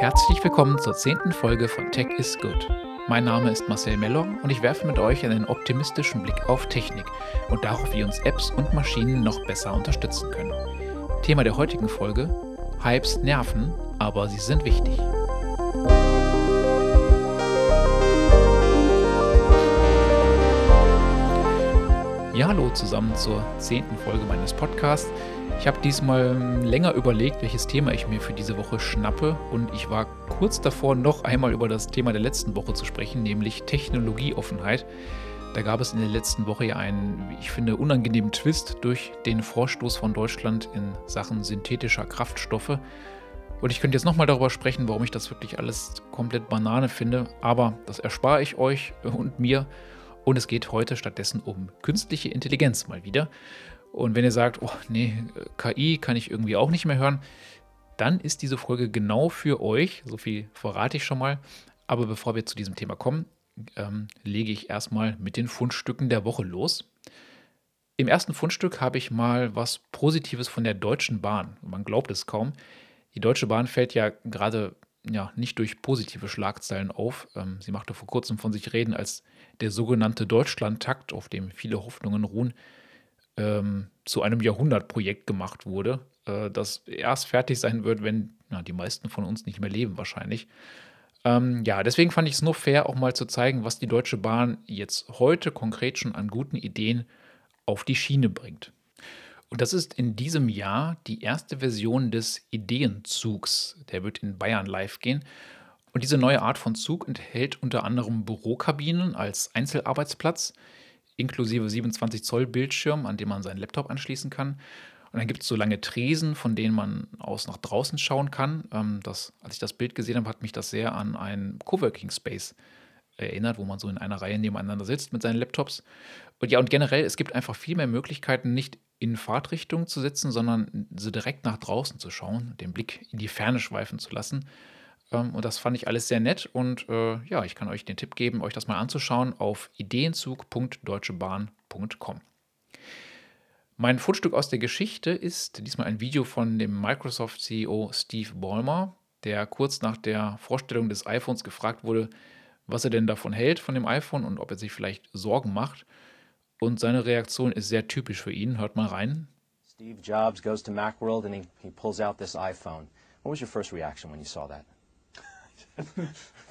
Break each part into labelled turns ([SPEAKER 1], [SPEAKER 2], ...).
[SPEAKER 1] Herzlich willkommen zur zehnten Folge von Tech is Good. Mein Name ist Marcel Mellor und ich werfe mit euch einen optimistischen Blick auf Technik und darauf, wie uns Apps und Maschinen noch besser unterstützen können. Thema der heutigen Folge: Hypes nerven, aber sie sind wichtig. Ja, hallo zusammen zur zehnten Folge meines Podcasts. Ich habe diesmal länger überlegt, welches Thema ich mir für diese Woche schnappe und ich war kurz davor, noch einmal über das Thema der letzten Woche zu sprechen, nämlich Technologieoffenheit. Da gab es in der letzten Woche ja einen, ich finde, unangenehmen Twist durch den Vorstoß von Deutschland in Sachen synthetischer Kraftstoffe. Und ich könnte jetzt nochmal darüber sprechen, warum ich das wirklich alles komplett Banane finde, aber das erspare ich euch und mir. Und es geht heute stattdessen um künstliche Intelligenz mal wieder. Und wenn ihr sagt, oh nee, KI kann ich irgendwie auch nicht mehr hören, dann ist diese Folge genau für euch. So viel verrate ich schon mal. Aber bevor wir zu diesem Thema kommen, ähm, lege ich erstmal mit den Fundstücken der Woche los. Im ersten Fundstück habe ich mal was Positives von der Deutschen Bahn. Man glaubt es kaum. Die Deutsche Bahn fällt ja gerade ja, nicht durch positive Schlagzeilen auf. Ähm, sie machte vor kurzem von sich reden, als der sogenannte Deutschlandtakt, auf dem viele Hoffnungen ruhen, ähm, zu einem Jahrhundertprojekt gemacht wurde, äh, das erst fertig sein wird, wenn na, die meisten von uns nicht mehr leben wahrscheinlich. Ähm, ja, deswegen fand ich es nur fair, auch mal zu zeigen, was die Deutsche Bahn jetzt heute konkret schon an guten Ideen auf die Schiene bringt. Und das ist in diesem Jahr die erste Version des Ideenzugs. Der wird in Bayern live gehen. Und diese neue Art von Zug enthält unter anderem Bürokabinen als Einzelarbeitsplatz, inklusive 27 Zoll Bildschirm, an dem man seinen Laptop anschließen kann. Und dann gibt es so lange Tresen, von denen man aus nach draußen schauen kann. Ähm, das, als ich das Bild gesehen habe, hat mich das sehr an einen Coworking Space erinnert, wo man so in einer Reihe nebeneinander sitzt mit seinen Laptops. Und ja, und generell, es gibt einfach viel mehr Möglichkeiten, nicht in Fahrtrichtung zu sitzen, sondern so direkt nach draußen zu schauen, den Blick in die Ferne schweifen zu lassen. Ähm, und das fand ich alles sehr nett. Und äh, ja, ich kann euch den Tipp geben, euch das mal anzuschauen auf ideenzug.deutschebahn.com. Mein Fundstück aus der Geschichte ist diesmal ein Video von dem Microsoft-CEO Steve Ballmer, der kurz nach der Vorstellung des iPhones gefragt wurde, was er denn davon hält, von dem iPhone und ob er sich vielleicht Sorgen macht. Und seine Reaktion ist sehr typisch für ihn. Hört mal rein.
[SPEAKER 2] Steve Jobs goes to Macworld and he, he pulls out this iPhone. What was your first reaction when you saw that?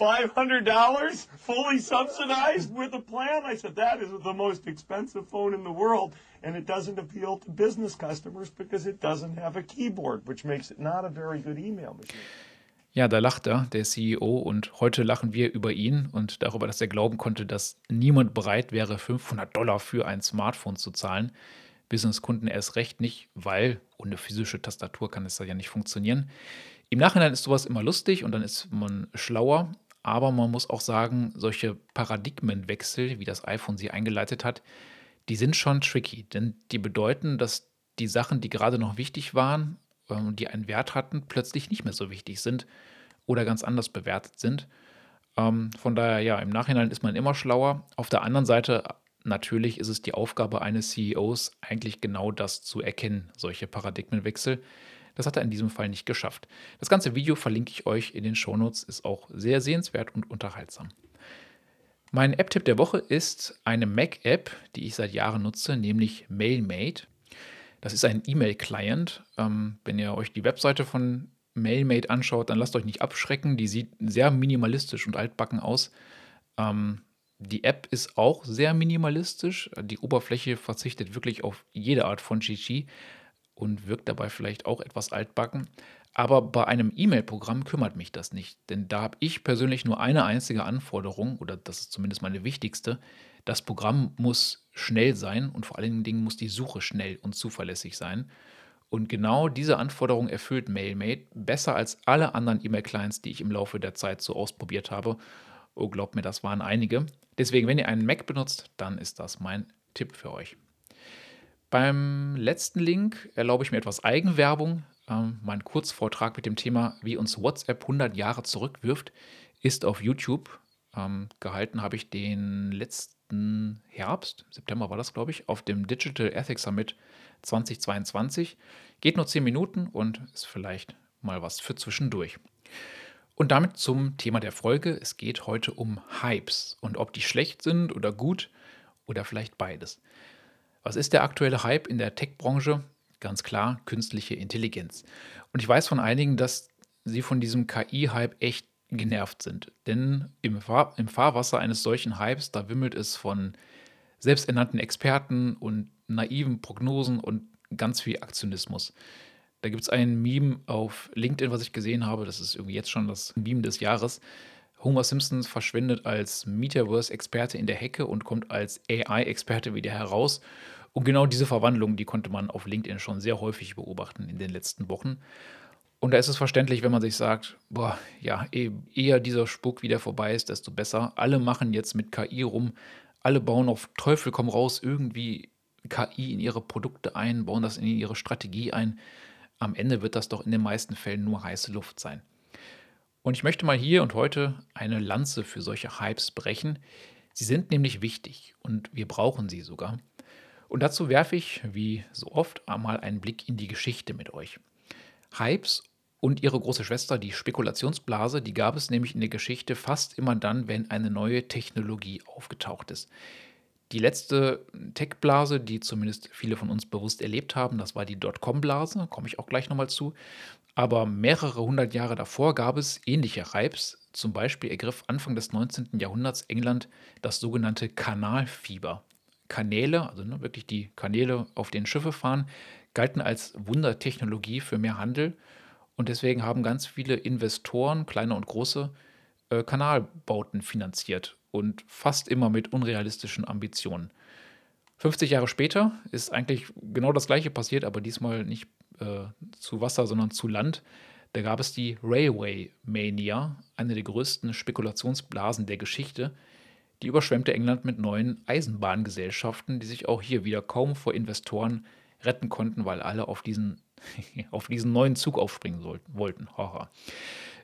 [SPEAKER 3] $500 fully subsidized with a plan. I said, that is the most expensive phone in the world. And it doesn't appeal to business customers because it doesn't have a keyboard, which makes it not a very good email machine.
[SPEAKER 1] Ja, da lacht er, der CEO, und heute lachen wir über ihn und darüber, dass er glauben konnte, dass niemand bereit wäre, 500 Dollar für ein Smartphone zu zahlen. Businesskunden erst recht nicht, weil ohne physische Tastatur kann es ja nicht funktionieren. Im Nachhinein ist sowas immer lustig und dann ist man schlauer, aber man muss auch sagen, solche Paradigmenwechsel, wie das iPhone sie eingeleitet hat, die sind schon tricky, denn die bedeuten, dass die Sachen, die gerade noch wichtig waren und ähm, die einen Wert hatten, plötzlich nicht mehr so wichtig sind oder ganz anders bewertet sind. Ähm, von daher, ja, im Nachhinein ist man immer schlauer. Auf der anderen Seite, natürlich ist es die Aufgabe eines CEOs, eigentlich genau das zu erkennen, solche Paradigmenwechsel. Das hat er in diesem Fall nicht geschafft. Das ganze Video verlinke ich euch in den Shownotes, ist auch sehr sehenswert und unterhaltsam. Mein App-Tipp der Woche ist eine Mac-App, die ich seit Jahren nutze, nämlich MailMate. Das ist ein E-Mail-Client. Ähm, wenn ihr euch die Webseite von MailMate anschaut, dann lasst euch nicht abschrecken. Die sieht sehr minimalistisch und altbacken aus. Ähm, die App ist auch sehr minimalistisch. Die Oberfläche verzichtet wirklich auf jede Art von GG und wirkt dabei vielleicht auch etwas altbacken. Aber bei einem E-Mail-Programm kümmert mich das nicht, denn da habe ich persönlich nur eine einzige Anforderung, oder das ist zumindest meine wichtigste. Das Programm muss schnell sein und vor allen Dingen muss die Suche schnell und zuverlässig sein. Und genau diese Anforderung erfüllt MailMate besser als alle anderen E-Mail-Clients, die ich im Laufe der Zeit so ausprobiert habe. Oh, glaubt mir, das waren einige. Deswegen, wenn ihr einen Mac benutzt, dann ist das mein Tipp für euch. Beim letzten Link erlaube ich mir etwas Eigenwerbung. Ähm, mein Kurzvortrag mit dem Thema, wie uns WhatsApp 100 Jahre zurückwirft, ist auf YouTube. Ähm, gehalten habe ich den letzten Herbst, September war das, glaube ich, auf dem Digital Ethics Summit 2022. Geht nur 10 Minuten und ist vielleicht mal was für zwischendurch. Und damit zum Thema der Folge. Es geht heute um Hypes und ob die schlecht sind oder gut oder vielleicht beides. Was ist der aktuelle Hype in der Tech-Branche? Ganz klar, künstliche Intelligenz. Und ich weiß von einigen, dass sie von diesem KI-Hype echt genervt sind. Denn im, Fahr im Fahrwasser eines solchen Hypes, da wimmelt es von selbsternannten Experten und naiven Prognosen und ganz viel Aktionismus. Da gibt es ein Meme auf LinkedIn, was ich gesehen habe. Das ist irgendwie jetzt schon das Meme des Jahres. Homer Simpson verschwindet als Metaverse-Experte in der Hecke und kommt als AI-Experte wieder heraus. Und genau diese Verwandlung, die konnte man auf LinkedIn schon sehr häufig beobachten in den letzten Wochen. Und da ist es verständlich, wenn man sich sagt, boah, ja, eher dieser Spuk wieder vorbei ist, desto besser. Alle machen jetzt mit KI rum, alle bauen auf Teufel komm raus irgendwie KI in ihre Produkte ein, bauen das in ihre Strategie ein. Am Ende wird das doch in den meisten Fällen nur heiße Luft sein. Und ich möchte mal hier und heute eine Lanze für solche Hypes brechen. Sie sind nämlich wichtig und wir brauchen sie sogar. Und dazu werfe ich, wie so oft, einmal einen Blick in die Geschichte mit euch. Hypes und ihre große Schwester, die Spekulationsblase, die gab es nämlich in der Geschichte fast immer dann, wenn eine neue Technologie aufgetaucht ist. Die letzte Tech-Blase, die zumindest viele von uns bewusst erlebt haben, das war die Dotcom-Blase, komme ich auch gleich nochmal zu. Aber mehrere hundert Jahre davor gab es ähnliche Hypes. Zum Beispiel ergriff Anfang des 19. Jahrhunderts England das sogenannte Kanalfieber. Kanäle, also ne, wirklich die Kanäle, auf denen Schiffe fahren, galten als Wundertechnologie für mehr Handel. Und deswegen haben ganz viele Investoren, kleine und große, äh, Kanalbauten finanziert und fast immer mit unrealistischen Ambitionen. 50 Jahre später ist eigentlich genau das gleiche passiert, aber diesmal nicht äh, zu Wasser, sondern zu Land. Da gab es die Railway Mania, eine der größten Spekulationsblasen der Geschichte. Die überschwemmte England mit neuen Eisenbahngesellschaften, die sich auch hier wieder kaum vor Investoren retten konnten, weil alle auf diesen, auf diesen neuen Zug aufspringen sollten, wollten.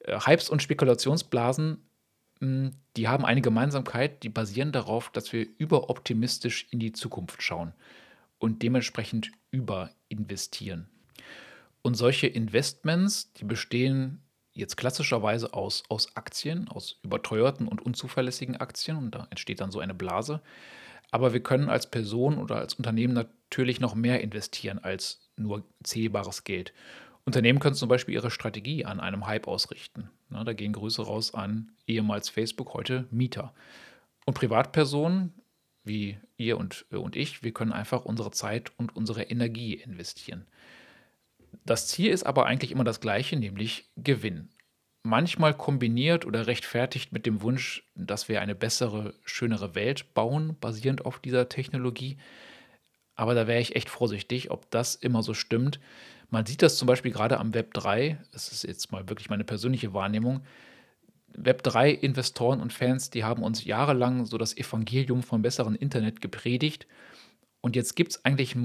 [SPEAKER 1] Äh, Hypes und Spekulationsblasen hm, die haben eine Gemeinsamkeit, die basieren darauf, dass wir überoptimistisch in die Zukunft schauen und dementsprechend überinvestieren. Und solche Investments, die bestehen jetzt klassischerweise aus, aus Aktien, aus überteuerten und unzuverlässigen Aktien und da entsteht dann so eine Blase. Aber wir können als Person oder als Unternehmen natürlich noch mehr investieren als nur zählbares Geld. Unternehmen können zum Beispiel ihre Strategie an einem Hype ausrichten. Na, da gehen Grüße raus an ehemals Facebook, heute Mieter. Und Privatpersonen wie ihr und, äh, und ich, wir können einfach unsere Zeit und unsere Energie investieren. Das Ziel ist aber eigentlich immer das gleiche, nämlich Gewinn. Manchmal kombiniert oder rechtfertigt mit dem Wunsch, dass wir eine bessere, schönere Welt bauen, basierend auf dieser Technologie. Aber da wäre ich echt vorsichtig, ob das immer so stimmt. Man sieht das zum Beispiel gerade am Web 3, das ist jetzt mal wirklich meine persönliche Wahrnehmung. Web 3 Investoren und Fans, die haben uns jahrelang so das Evangelium vom besseren Internet gepredigt. Und jetzt gibt es eigentlich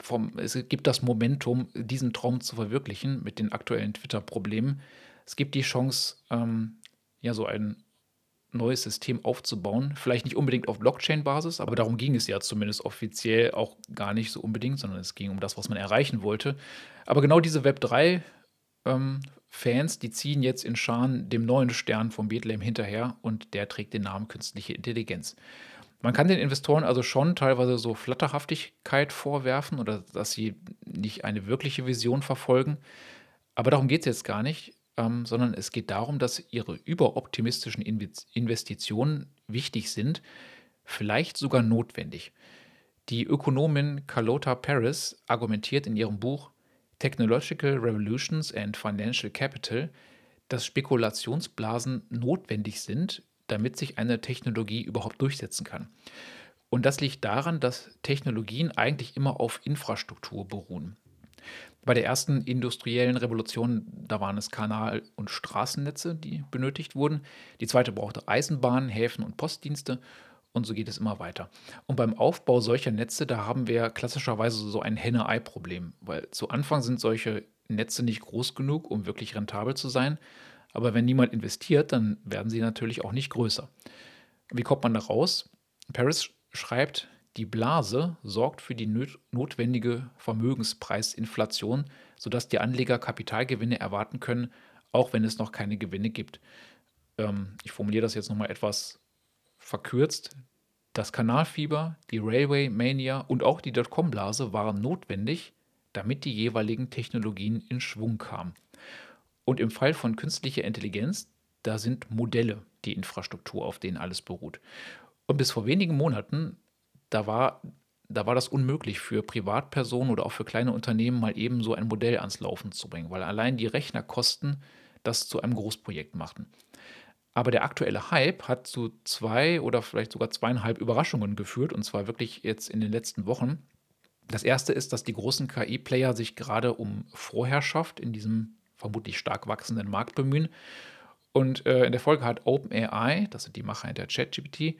[SPEAKER 1] vom, es gibt das Momentum, diesen Traum zu verwirklichen mit den aktuellen Twitter-Problemen. Es gibt die Chance, ähm, ja, so ein neues System aufzubauen. Vielleicht nicht unbedingt auf Blockchain-Basis, aber darum ging es ja zumindest offiziell auch gar nicht so unbedingt, sondern es ging um das, was man erreichen wollte. Aber genau diese Web3 ähm, Fans, die ziehen jetzt in Scharen dem neuen Stern von Bethlehem hinterher und der trägt den Namen künstliche Intelligenz. Man kann den Investoren also schon teilweise so Flatterhaftigkeit vorwerfen oder dass sie nicht eine wirkliche Vision verfolgen. Aber darum geht es jetzt gar nicht ähm, sondern es geht darum, dass ihre überoptimistischen Investitionen wichtig sind, vielleicht sogar notwendig. Die Ökonomin Carlota Paris argumentiert in ihrem Buch Technological Revolutions and Financial Capital, dass Spekulationsblasen notwendig sind, damit sich eine Technologie überhaupt durchsetzen kann. Und das liegt daran, dass Technologien eigentlich immer auf Infrastruktur beruhen. Bei der ersten industriellen Revolution, da waren es Kanal- und Straßennetze, die benötigt wurden. Die zweite brauchte Eisenbahnen, Häfen und Postdienste. Und so geht es immer weiter. Und beim Aufbau solcher Netze, da haben wir klassischerweise so ein Henne-Ei-Problem, weil zu Anfang sind solche Netze nicht groß genug, um wirklich rentabel zu sein. Aber wenn niemand investiert, dann werden sie natürlich auch nicht größer. Wie kommt man da raus? Paris schreibt, die Blase sorgt für die notwendige Vermögenspreisinflation, sodass die Anleger Kapitalgewinne erwarten können, auch wenn es noch keine Gewinne gibt. Ähm, ich formuliere das jetzt nochmal etwas verkürzt. Das Kanalfieber, die Railway Mania und auch die Dotcom-Blase waren notwendig, damit die jeweiligen Technologien in Schwung kamen. Und im Fall von künstlicher Intelligenz, da sind Modelle die Infrastruktur, auf denen alles beruht. Und bis vor wenigen Monaten, da war, da war das unmöglich für Privatpersonen oder auch für kleine Unternehmen mal eben so ein Modell ans Laufen zu bringen, weil allein die Rechnerkosten das zu einem Großprojekt machten. Aber der aktuelle Hype hat zu zwei oder vielleicht sogar zweieinhalb Überraschungen geführt, und zwar wirklich jetzt in den letzten Wochen. Das erste ist, dass die großen KI-Player sich gerade um Vorherrschaft in diesem vermutlich stark wachsenden Markt bemühen. Und äh, in der Folge hat OpenAI, das sind die Macher hinter ChatGPT,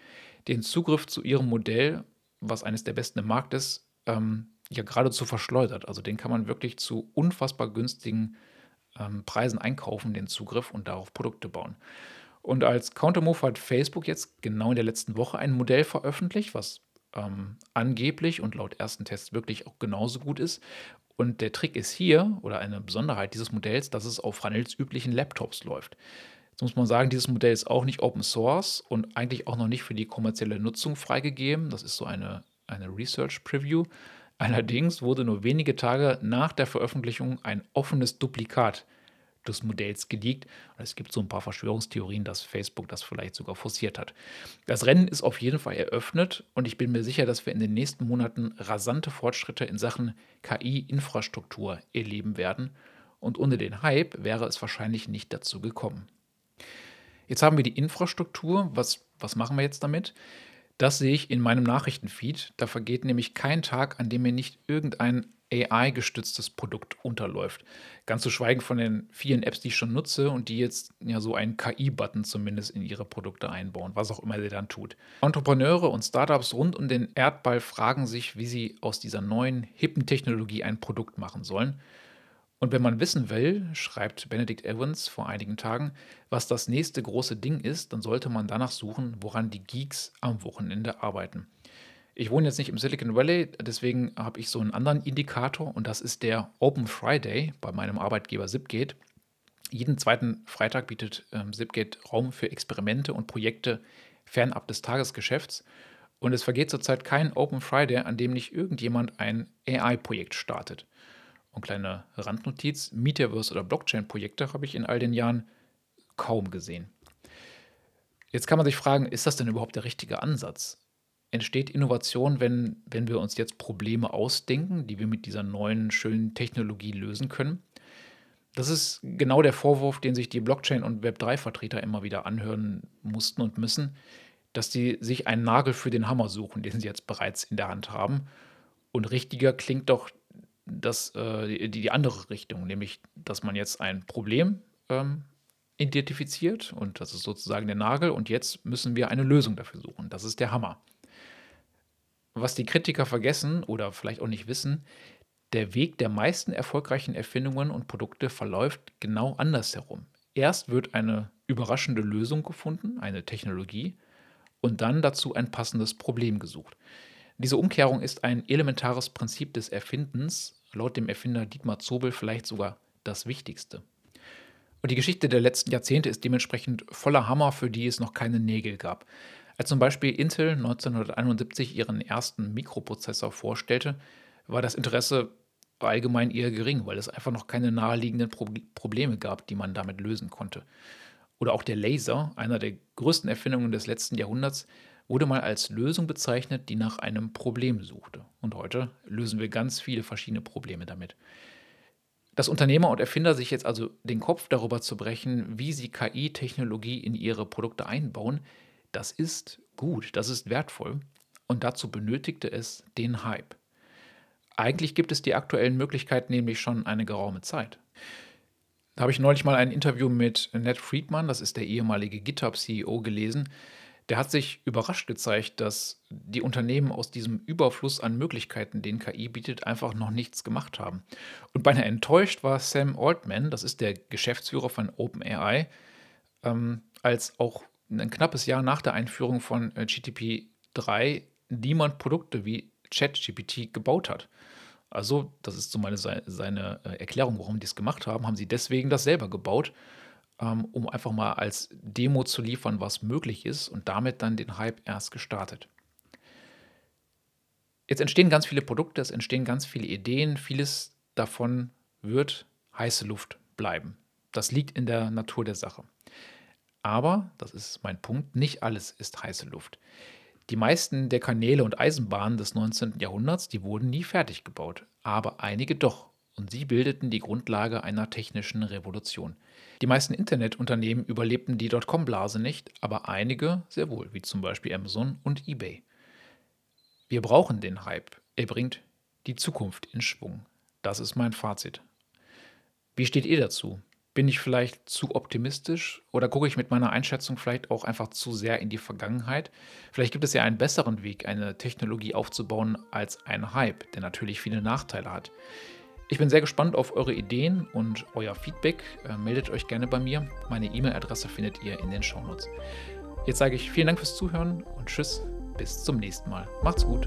[SPEAKER 1] den Zugriff zu ihrem Modell, was eines der besten im Markt ist, ähm, ja geradezu verschleudert. Also den kann man wirklich zu unfassbar günstigen ähm, Preisen einkaufen, den Zugriff und darauf Produkte bauen. Und als Countermove hat Facebook jetzt genau in der letzten Woche ein Modell veröffentlicht, was ähm, angeblich und laut ersten Tests wirklich auch genauso gut ist. Und der Trick ist hier, oder eine Besonderheit dieses Modells, dass es auf handelsüblichen Laptops läuft. Jetzt muss man sagen, dieses Modell ist auch nicht Open Source und eigentlich auch noch nicht für die kommerzielle Nutzung freigegeben. Das ist so eine, eine Research Preview. Allerdings wurde nur wenige Tage nach der Veröffentlichung ein offenes Duplikat des Modells geleakt. Und es gibt so ein paar Verschwörungstheorien, dass Facebook das vielleicht sogar forciert hat. Das Rennen ist auf jeden Fall eröffnet und ich bin mir sicher, dass wir in den nächsten Monaten rasante Fortschritte in Sachen KI-Infrastruktur erleben werden. Und ohne den Hype wäre es wahrscheinlich nicht dazu gekommen. Jetzt haben wir die Infrastruktur. Was, was machen wir jetzt damit? Das sehe ich in meinem Nachrichtenfeed. Da vergeht nämlich kein Tag, an dem mir nicht irgendein AI-gestütztes Produkt unterläuft. Ganz zu schweigen von den vielen Apps, die ich schon nutze und die jetzt ja so einen KI-Button zumindest in ihre Produkte einbauen, was auch immer sie dann tut. Entrepreneure und Startups rund um den Erdball fragen sich, wie sie aus dieser neuen, hippen Technologie ein Produkt machen sollen. Und wenn man wissen will, schreibt Benedict Evans vor einigen Tagen, was das nächste große Ding ist, dann sollte man danach suchen, woran die Geeks am Wochenende arbeiten. Ich wohne jetzt nicht im Silicon Valley, deswegen habe ich so einen anderen Indikator und das ist der Open Friday bei meinem Arbeitgeber Zipgate. Jeden zweiten Freitag bietet ähm, Zipgate Raum für Experimente und Projekte fernab des Tagesgeschäfts. Und es vergeht zurzeit kein Open Friday, an dem nicht irgendjemand ein AI-Projekt startet. Und kleine Randnotiz: Metaverse oder Blockchain-Projekte habe ich in all den Jahren kaum gesehen. Jetzt kann man sich fragen, ist das denn überhaupt der richtige Ansatz? Entsteht Innovation, wenn, wenn wir uns jetzt Probleme ausdenken, die wir mit dieser neuen, schönen Technologie lösen können. Das ist genau der Vorwurf, den sich die Blockchain- und Web3-Vertreter immer wieder anhören mussten und müssen, dass sie sich einen Nagel für den Hammer suchen, den sie jetzt bereits in der Hand haben. Und richtiger klingt doch das, äh, die, die andere Richtung, nämlich, dass man jetzt ein Problem ähm, identifiziert und das ist sozusagen der Nagel und jetzt müssen wir eine Lösung dafür suchen. Das ist der Hammer. Was die Kritiker vergessen oder vielleicht auch nicht wissen, der Weg der meisten erfolgreichen Erfindungen und Produkte verläuft genau andersherum. Erst wird eine überraschende Lösung gefunden, eine Technologie, und dann dazu ein passendes Problem gesucht. Diese Umkehrung ist ein elementares Prinzip des Erfindens, laut dem Erfinder Dietmar Zobel vielleicht sogar das Wichtigste. Und die Geschichte der letzten Jahrzehnte ist dementsprechend voller Hammer, für die es noch keine Nägel gab. Als zum Beispiel Intel 1971 ihren ersten Mikroprozessor vorstellte, war das Interesse allgemein eher gering, weil es einfach noch keine naheliegenden Pro Probleme gab, die man damit lösen konnte. Oder auch der Laser, einer der größten Erfindungen des letzten Jahrhunderts, wurde mal als Lösung bezeichnet, die nach einem Problem suchte. Und heute lösen wir ganz viele verschiedene Probleme damit. Dass Unternehmer und Erfinder sich jetzt also den Kopf darüber zu brechen, wie sie KI-Technologie in ihre Produkte einbauen, das ist gut, das ist wertvoll und dazu benötigte es den Hype. Eigentlich gibt es die aktuellen Möglichkeiten nämlich schon eine geraume Zeit. Da habe ich neulich mal ein Interview mit Ned Friedman, das ist der ehemalige GitHub-CEO, gelesen. Der hat sich überrascht gezeigt, dass die Unternehmen aus diesem Überfluss an Möglichkeiten, den KI bietet, einfach noch nichts gemacht haben. Und beinahe enttäuscht war Sam Altman, das ist der Geschäftsführer von OpenAI, ähm, als auch ein knappes Jahr nach der Einführung von äh, GTP 3 niemand Produkte wie ChatGPT gebaut hat. Also, das ist so meine, seine äh, Erklärung, warum die es gemacht haben. Haben sie deswegen das selber gebaut, ähm, um einfach mal als Demo zu liefern, was möglich ist und damit dann den Hype erst gestartet. Jetzt entstehen ganz viele Produkte, es entstehen ganz viele Ideen. Vieles davon wird heiße Luft bleiben. Das liegt in der Natur der Sache. Aber, das ist mein Punkt, nicht alles ist heiße Luft. Die meisten der Kanäle und Eisenbahnen des 19. Jahrhunderts, die wurden nie fertig gebaut, aber einige doch. Und sie bildeten die Grundlage einer technischen Revolution. Die meisten Internetunternehmen überlebten die Dotcom-Blase nicht, aber einige sehr wohl, wie zum Beispiel Amazon und eBay. Wir brauchen den Hype. Er bringt die Zukunft in Schwung. Das ist mein Fazit. Wie steht ihr dazu? Bin ich vielleicht zu optimistisch oder gucke ich mit meiner Einschätzung vielleicht auch einfach zu sehr in die Vergangenheit? Vielleicht gibt es ja einen besseren Weg, eine Technologie aufzubauen als ein Hype, der natürlich viele Nachteile hat. Ich bin sehr gespannt auf eure Ideen und euer Feedback. Äh, meldet euch gerne bei mir. Meine E-Mail-Adresse findet ihr in den Shownotes. Jetzt sage ich vielen Dank fürs Zuhören und tschüss, bis zum nächsten Mal. Macht's gut.